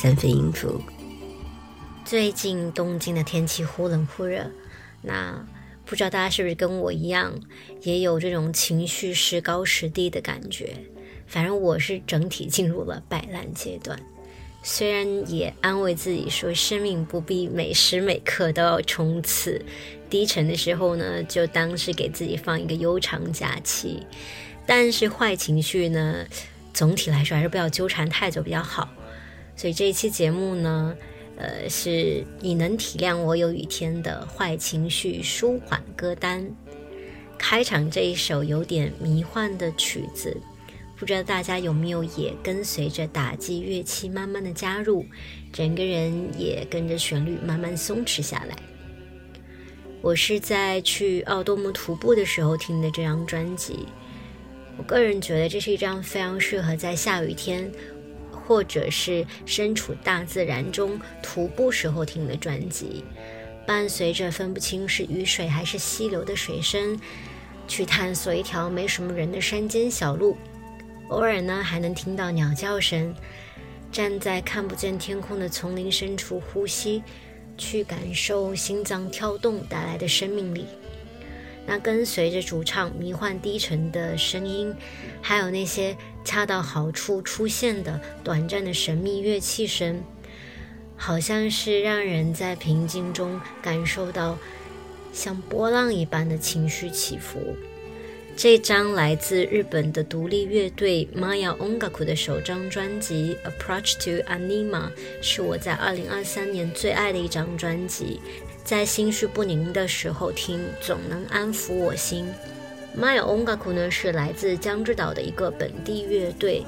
三分音符。最近东京的天气忽冷忽热，那不知道大家是不是跟我一样，也有这种情绪时高时低的感觉？反正我是整体进入了摆烂阶段。虽然也安慰自己说，生命不必每时每刻都要冲刺，低沉的时候呢，就当是给自己放一个悠长假期。但是坏情绪呢？总体来说还是不要纠缠太久比较好，所以这一期节目呢，呃，是你能体谅我有雨天的坏情绪舒缓歌单。开场这一首有点迷幻的曲子，不知道大家有没有也跟随着打击乐器慢慢的加入，整个人也跟着旋律慢慢松弛下来。我是在去奥多姆徒步的时候听的这张专辑。我个人觉得这是一张非常适合在下雨天，或者是身处大自然中徒步时候听的专辑。伴随着分不清是雨水还是溪流的水声，去探索一条没什么人的山间小路。偶尔呢，还能听到鸟叫声。站在看不见天空的丛林深处呼吸，去感受心脏跳动带来的生命力。那跟随着主唱迷幻低沉的声音，还有那些恰到好处出现的短暂的神秘乐器声，好像是让人在平静中感受到像波浪一般的情绪起伏。这张来自日本的独立乐队 Maya Ongaku 的首张专辑《Approach to Anima》是我在2023年最爱的一张专辑。在心绪不宁的时候听，总能安抚我心。My Ongaku 呢是来自江之岛的一个本地乐队，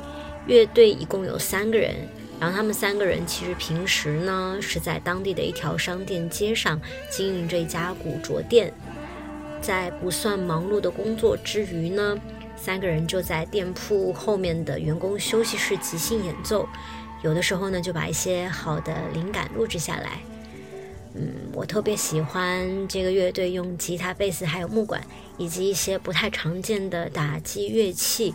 乐队一共有三个人，然后他们三个人其实平时呢是在当地的一条商店街上经营着一家古着店，在不算忙碌的工作之余呢，三个人就在店铺后面的员工休息室即兴演奏，有的时候呢就把一些好的灵感录制下来。嗯，我特别喜欢这个乐队用吉他、贝斯还有木管，以及一些不太常见的打击乐器，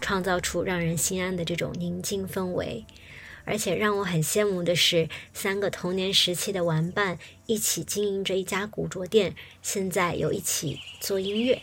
创造出让人心安的这种宁静氛围。而且让我很羡慕的是，三个童年时期的玩伴一起经营着一家古着店，现在又一起做音乐。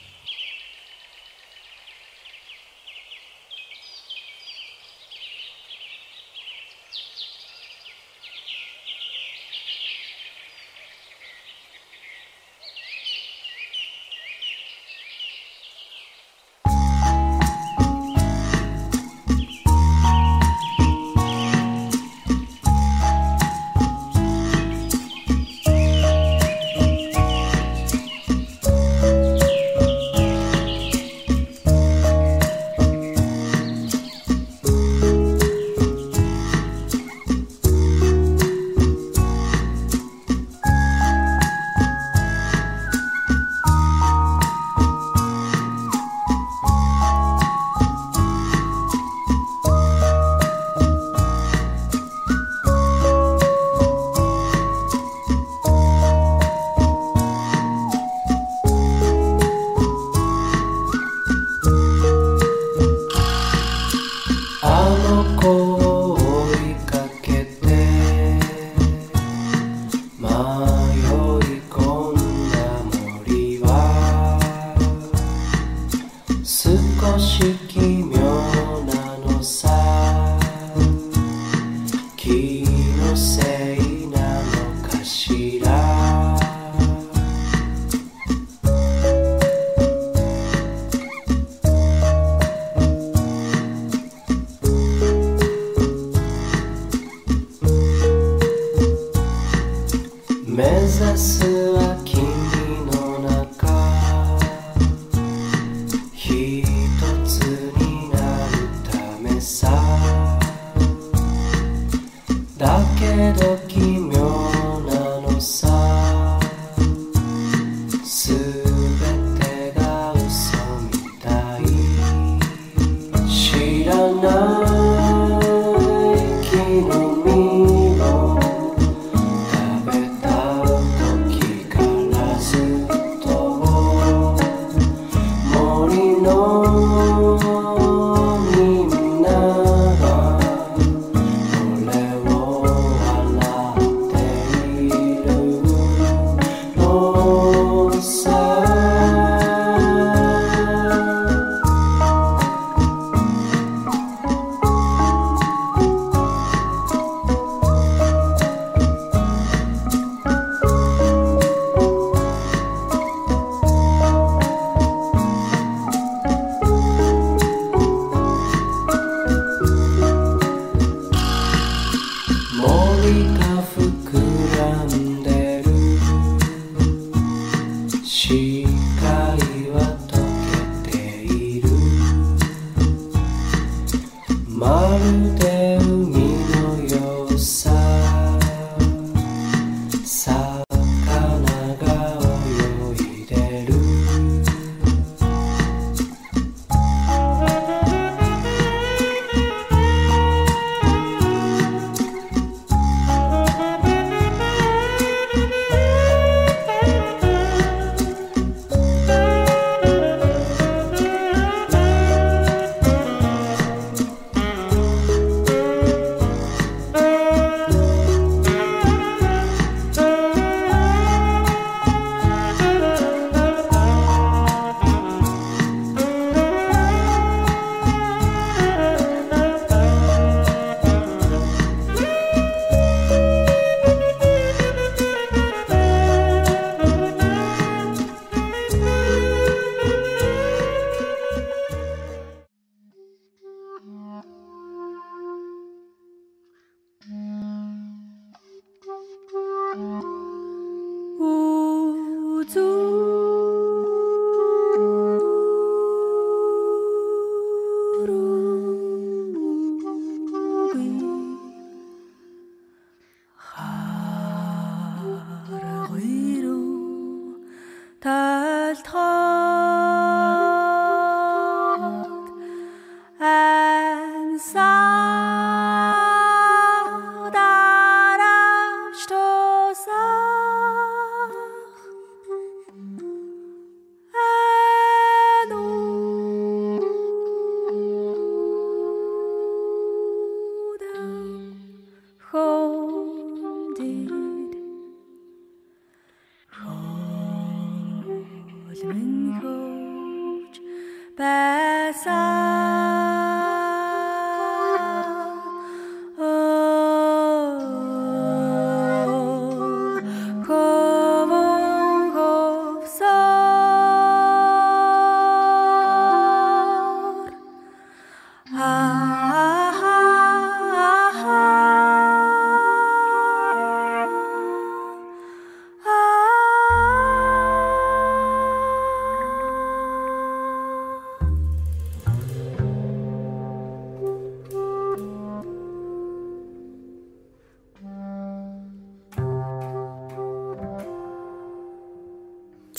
coisa sua.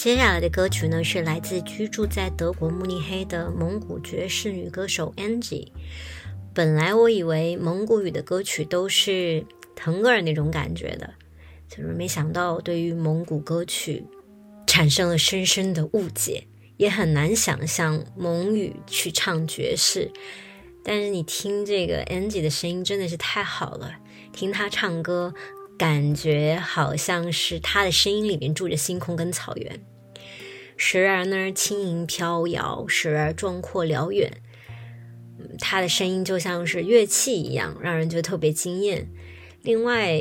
接下来的歌曲呢，是来自居住在德国慕尼黑的蒙古爵士女歌手 Angie。本来我以为蒙古语的歌曲都是腾格尔那种感觉的，就是没想到对于蒙古歌曲产生了深深的误解，也很难想象蒙语去唱爵士。但是你听这个 Angie 的声音真的是太好了，听她唱歌，感觉好像是她的声音里面住着星空跟草原。时而呢轻盈飘摇，时而壮阔辽远。他的声音就像是乐器一样，让人觉得特别惊艳。另外，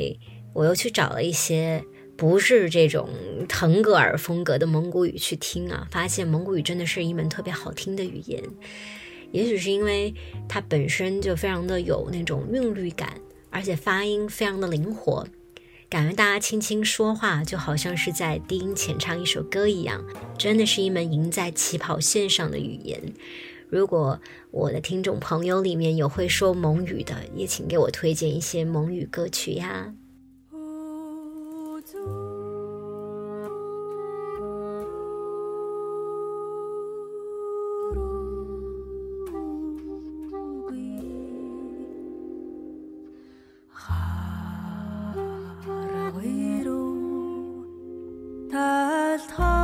我又去找了一些不是这种腾格尔风格的蒙古语去听啊，发现蒙古语真的是一门特别好听的语言。也许是因为它本身就非常的有那种韵律感，而且发音非常的灵活。感觉大家轻轻说话，就好像是在低音浅唱一首歌一样，真的是一门赢在起跑线上的语言。如果我的听众朋友里面有会说蒙语的，也请给我推荐一些蒙语歌曲呀。талхаа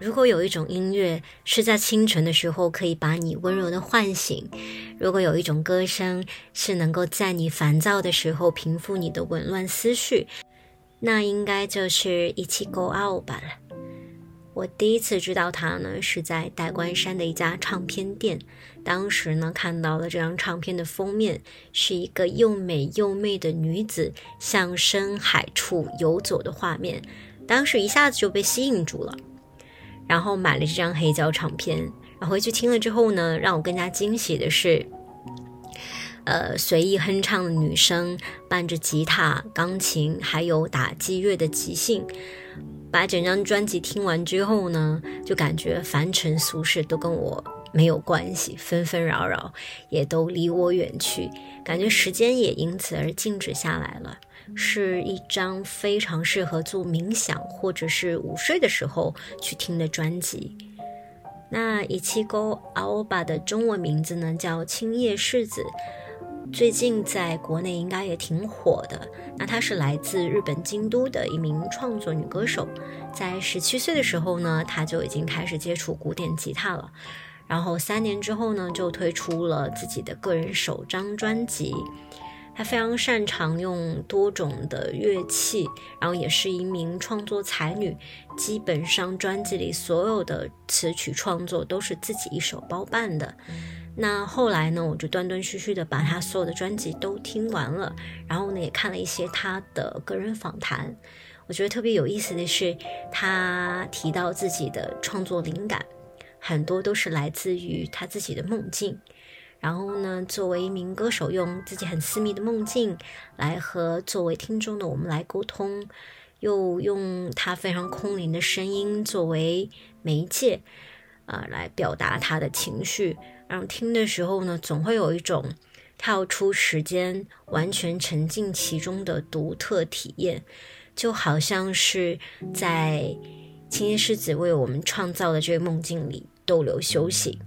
如果有一种音乐是在清晨的时候可以把你温柔的唤醒，如果有一种歌声是能够在你烦躁的时候平复你的紊乱思绪，那应该就是一起 Go Out 吧。我第一次知道它呢，是在代官山的一家唱片店，当时呢看到了这张唱片的封面，是一个又美又媚的女子向深海处游走的画面，当时一下子就被吸引住了。然后买了这张黑胶唱片，然后回去听了之后呢，让我更加惊喜的是，呃，随意哼唱的女声伴着吉他、钢琴还有打击乐的即兴，把整张专辑听完之后呢，就感觉凡尘俗世都跟我没有关系，纷纷扰扰也都离我远去，感觉时间也因此而静止下来了。是一张非常适合做冥想或者是午睡的时候去听的专辑。那一七沟阿欧巴的中文名字呢叫青叶世子，最近在国内应该也挺火的。那她是来自日本京都的一名创作女歌手，在十七岁的时候呢，她就已经开始接触古典吉他了。然后三年之后呢，就推出了自己的个人首张专辑。他非常擅长用多种的乐器，然后也是一名创作才女。基本上专辑里所有的词曲创作都是自己一手包办的。那后来呢，我就断断续续的把他所有的专辑都听完了，然后呢也看了一些他的个人访谈。我觉得特别有意思的是，他提到自己的创作灵感，很多都是来自于他自己的梦境。然后呢，作为一名歌手，用自己很私密的梦境来和作为听众的我们来沟通，又用他非常空灵的声音作为媒介，啊，来表达他的情绪。然后听的时候呢，总会有一种跳出时间，完全沉浸其中的独特体验，就好像是在青叶世子为我们创造的这个梦境里逗留休息。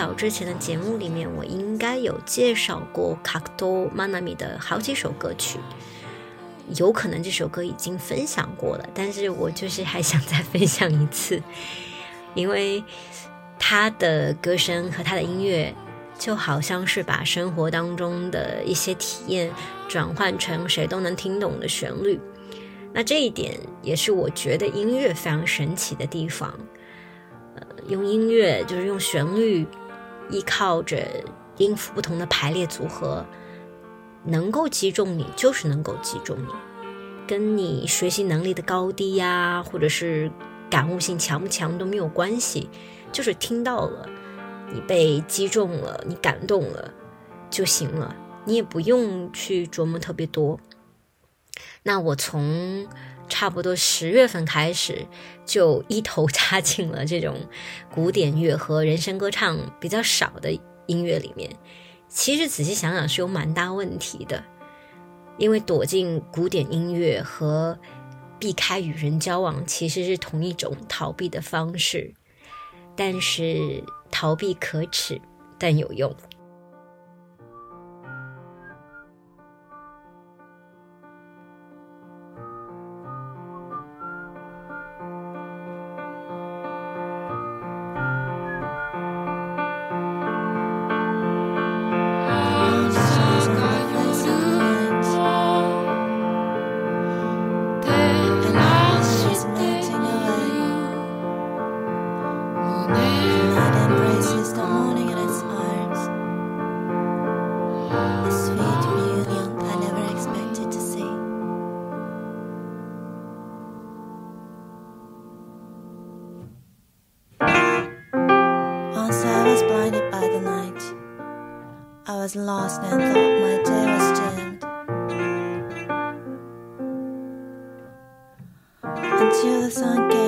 早之前的节目里面，我应该有介绍过卡多玛纳米的好几首歌曲，有可能这首歌已经分享过了，但是我就是还想再分享一次，因为他的歌声和他的音乐就好像是把生活当中的一些体验转换成谁都能听懂的旋律，那这一点也是我觉得音乐非常神奇的地方。呃用音乐就是用旋律，依靠着音符不同的排列组合，能够击中你，就是能够击中你，跟你学习能力的高低呀，或者是感悟性强不强都没有关系，就是听到了，你被击中了，你感动了就行了，你也不用去琢磨特别多。那我从。差不多十月份开始，就一头扎进了这种古典乐和人声歌唱比较少的音乐里面。其实仔细想想是有蛮大问题的，因为躲进古典音乐和避开与人交往其实是同一种逃避的方式，但是逃避可耻，但有用。Was lost and thought my day was dimmed. Until the sun came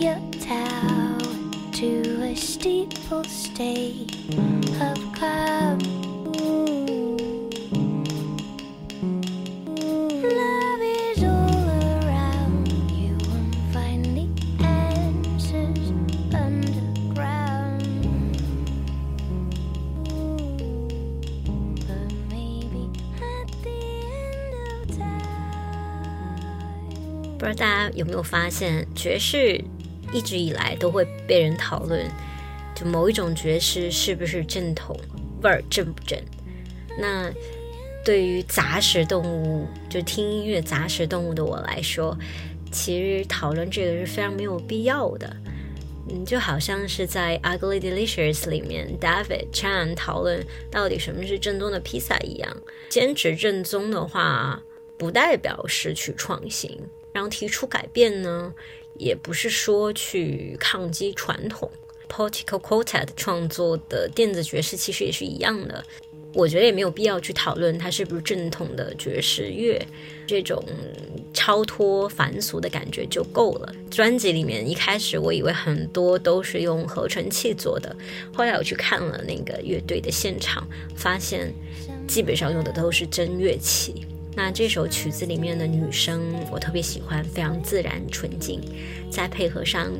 your tower to a steeple state of cloud. Love is all around you and find the answers underground. But maybe at the end of time. 不知道大家有没有发现，爵士 一直以来都会被人讨论，就某一种爵士是不是正统，味儿正不正？那对于杂食动物，就听音乐杂食动物的我来说，其实讨论这个是非常没有必要的。嗯，就好像是在《Ugly Delicious》里面，David Chan 讨论到底什么是正宗的披萨一样。坚持正宗的话，不代表失去创新。然后提出改变呢，也不是说去抗击传统。Portico Quartet 创作的电子爵士其实也是一样的，我觉得也没有必要去讨论它是不是正统的爵士乐，这种超脱凡俗的感觉就够了。专辑里面一开始我以为很多都是用合成器做的，后来我去看了那个乐队的现场，发现基本上用的都是真乐器。那这首曲子里面的女声我特别喜欢，非常自然纯净，再配合上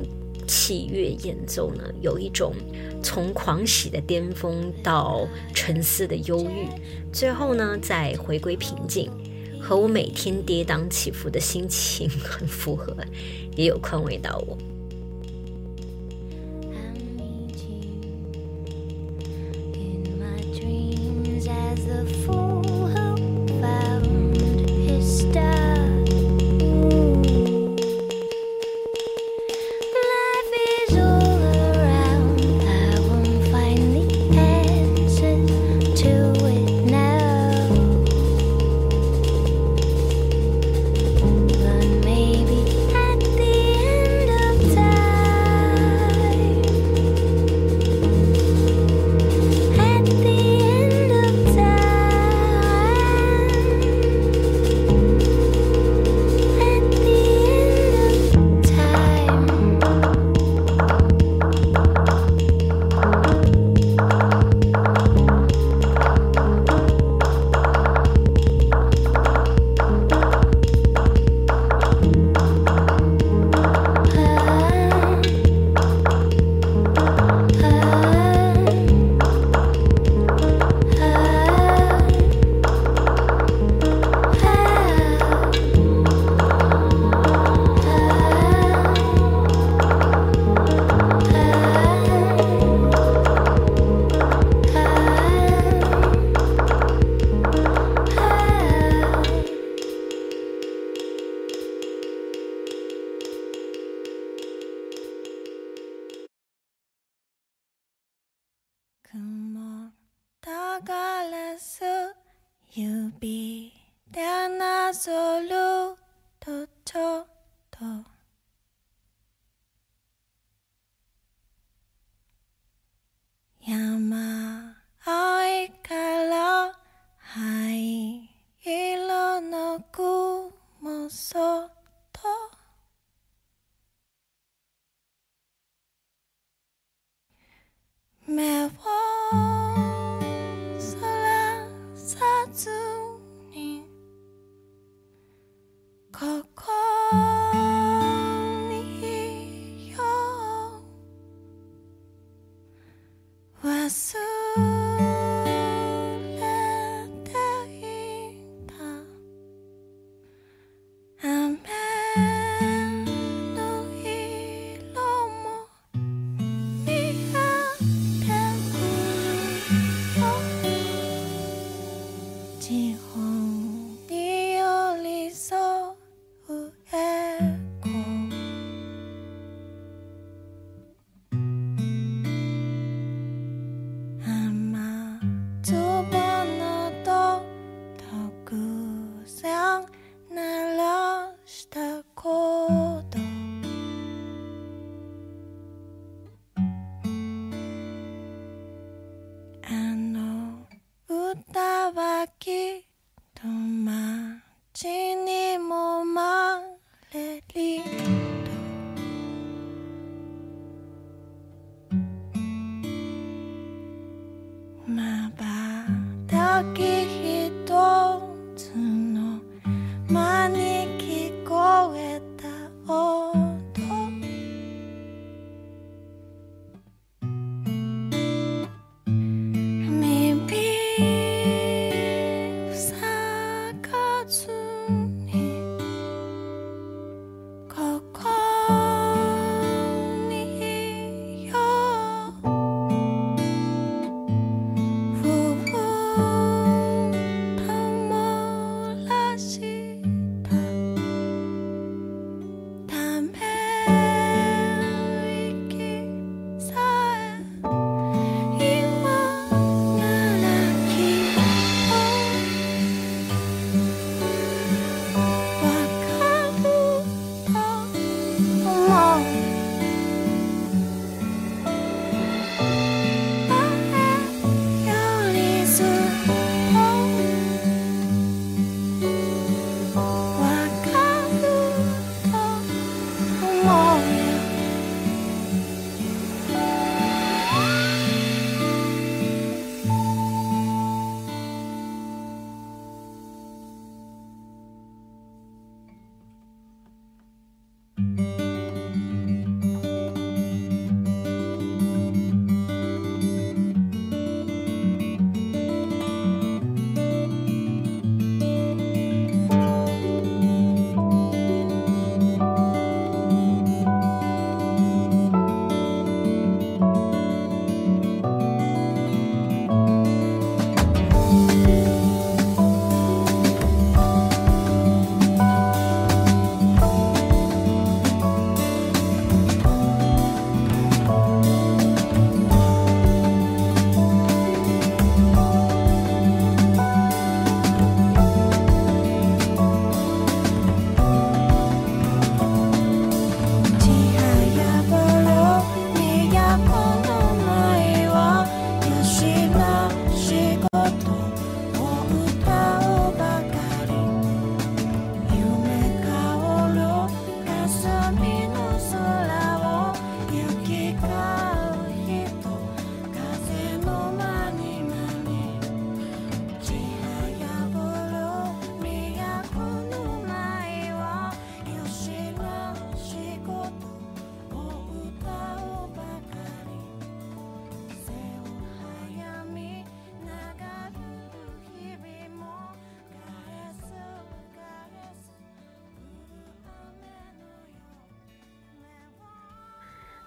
器乐演奏呢，有一种从狂喜的巅峰到沉思的忧郁，最后呢再回归平静，和我每天跌宕起伏的心情 很符合，也有宽慰到我。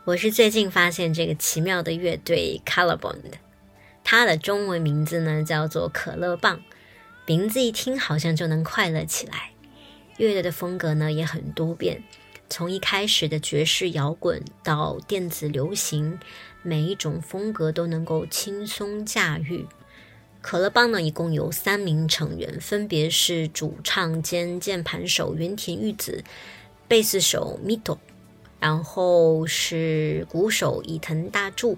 我是最近发现这个奇妙的乐队 Colorbond，它的中文名字呢叫做可乐棒，名字一听好像就能快乐起来。乐队的风格呢也很多变，从一开始的爵士摇滚到电子流行，每一种风格都能够轻松驾驭。可乐棒呢一共有三名成员，分别是主唱兼键盘手原田裕子、贝斯手 Mito。然后是鼓手伊藤大柱，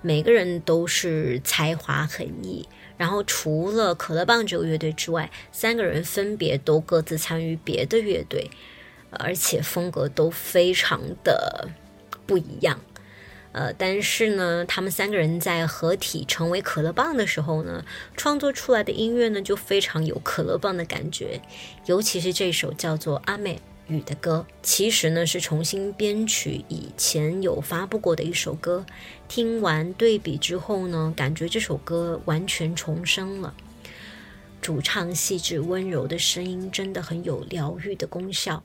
每个人都是才华横溢。然后除了可乐棒这个乐队之外，三个人分别都各自参与别的乐队，而且风格都非常的不一样。呃，但是呢，他们三个人在合体成为可乐棒的时候呢，创作出来的音乐呢就非常有可乐棒的感觉，尤其是这首叫做《阿美雨》的歌，其实呢是重新编曲以前有发布过的一首歌，听完对比之后呢，感觉这首歌完全重生了。主唱细致温柔的声音真的很有疗愈的功效。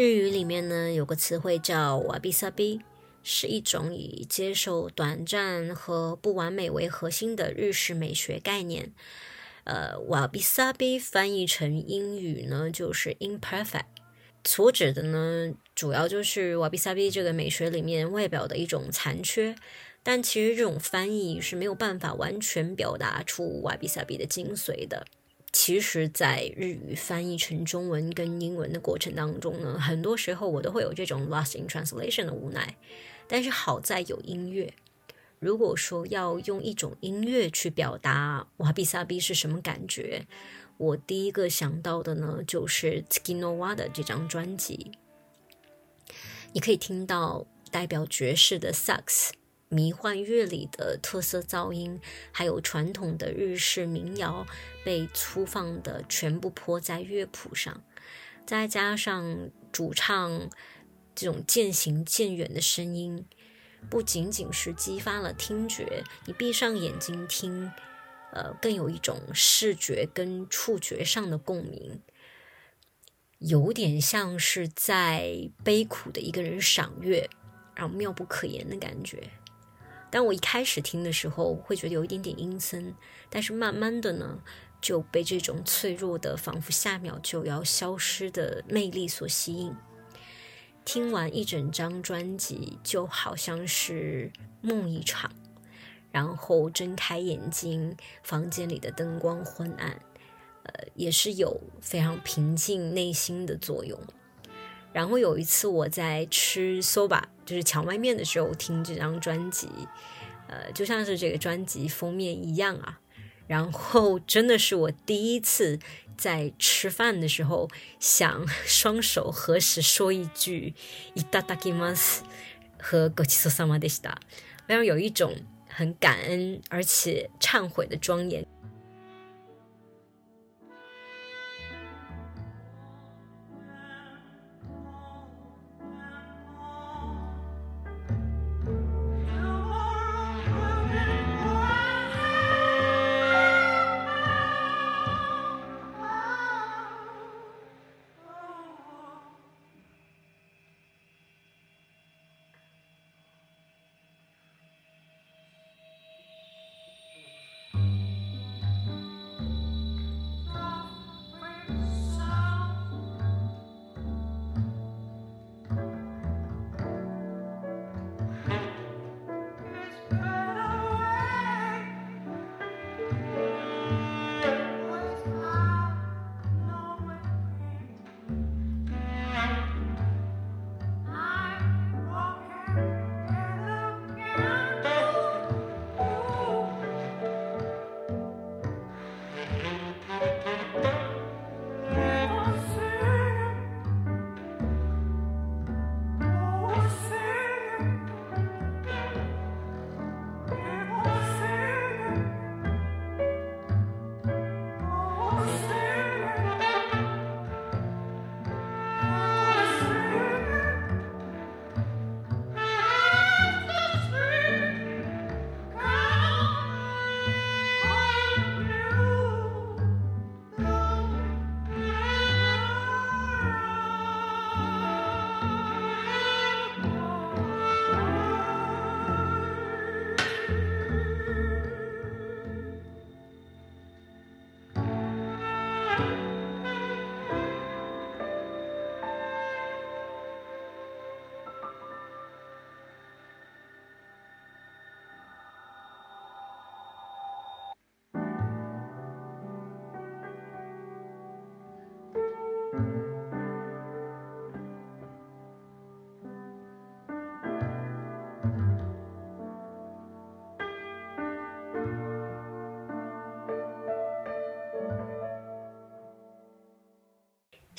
日语里面呢有个词汇叫瓦比萨比，是一种以接受短暂和不完美为核心的日式美学概念。呃，瓦比萨比翻译成英语呢就是 imperfect，所指的呢主要就是瓦比萨比这个美学里面外表的一种残缺。但其实这种翻译是没有办法完全表达出瓦比萨比的精髓的。其实，在日语翻译成中文跟英文的过程当中呢，很多时候我都会有这种 lost in translation 的无奈。但是好在有音乐。如果说要用一种音乐去表达瓦比萨比是什么感觉，我第一个想到的呢，就是 Tsukinowa 的这张专辑。你可以听到代表爵士的萨克斯。迷幻乐里的特色噪音，还有传统的日式民谣被粗放的全部泼在乐谱上，再加上主唱这种渐行渐远的声音，不仅仅是激发了听觉，你闭上眼睛听，呃，更有一种视觉跟触觉上的共鸣，有点像是在悲苦的一个人赏月，然后妙不可言的感觉。当我一开始听的时候，会觉得有一点点阴森，但是慢慢的呢，就被这种脆弱的、仿佛下秒就要消失的魅力所吸引。听完一整张专辑，就好像是梦一场，然后睁开眼睛，房间里的灯光昏暗，呃，也是有非常平静内心的作用。然后有一次我在吃 soba，就是荞麦面的时候听这张专辑，呃，就像是这个专辑封面一样啊。然后真的是我第一次在吃饭的时候想双手合十说一句“いただきます”和“ごちそうさまでした”，非常有一种很感恩而且忏悔的庄严。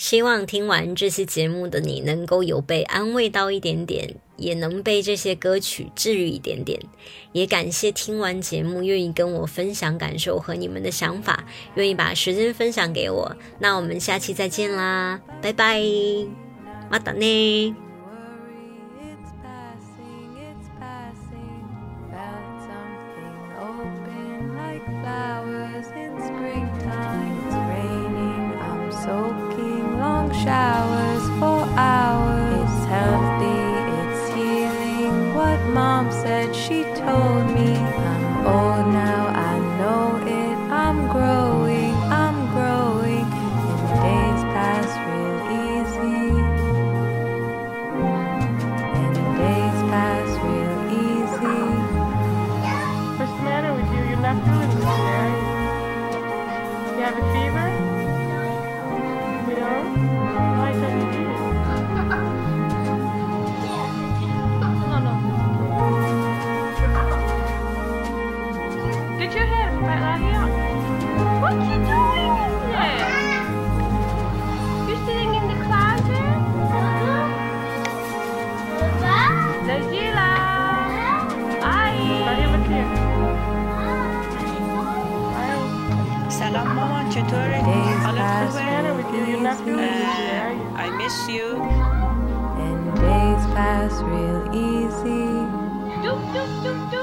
希望听完这期节目的你能够有被安慰到一点点，也能被这些歌曲治愈一点点。也感谢听完节目愿意跟我分享感受和你们的想法，愿意把时间分享给我。那我们下期再见啦，拜拜，またね。 Tchau. Victoria. Days pass real easy. Uh, I miss you. And days pass real easy. Do, do, do,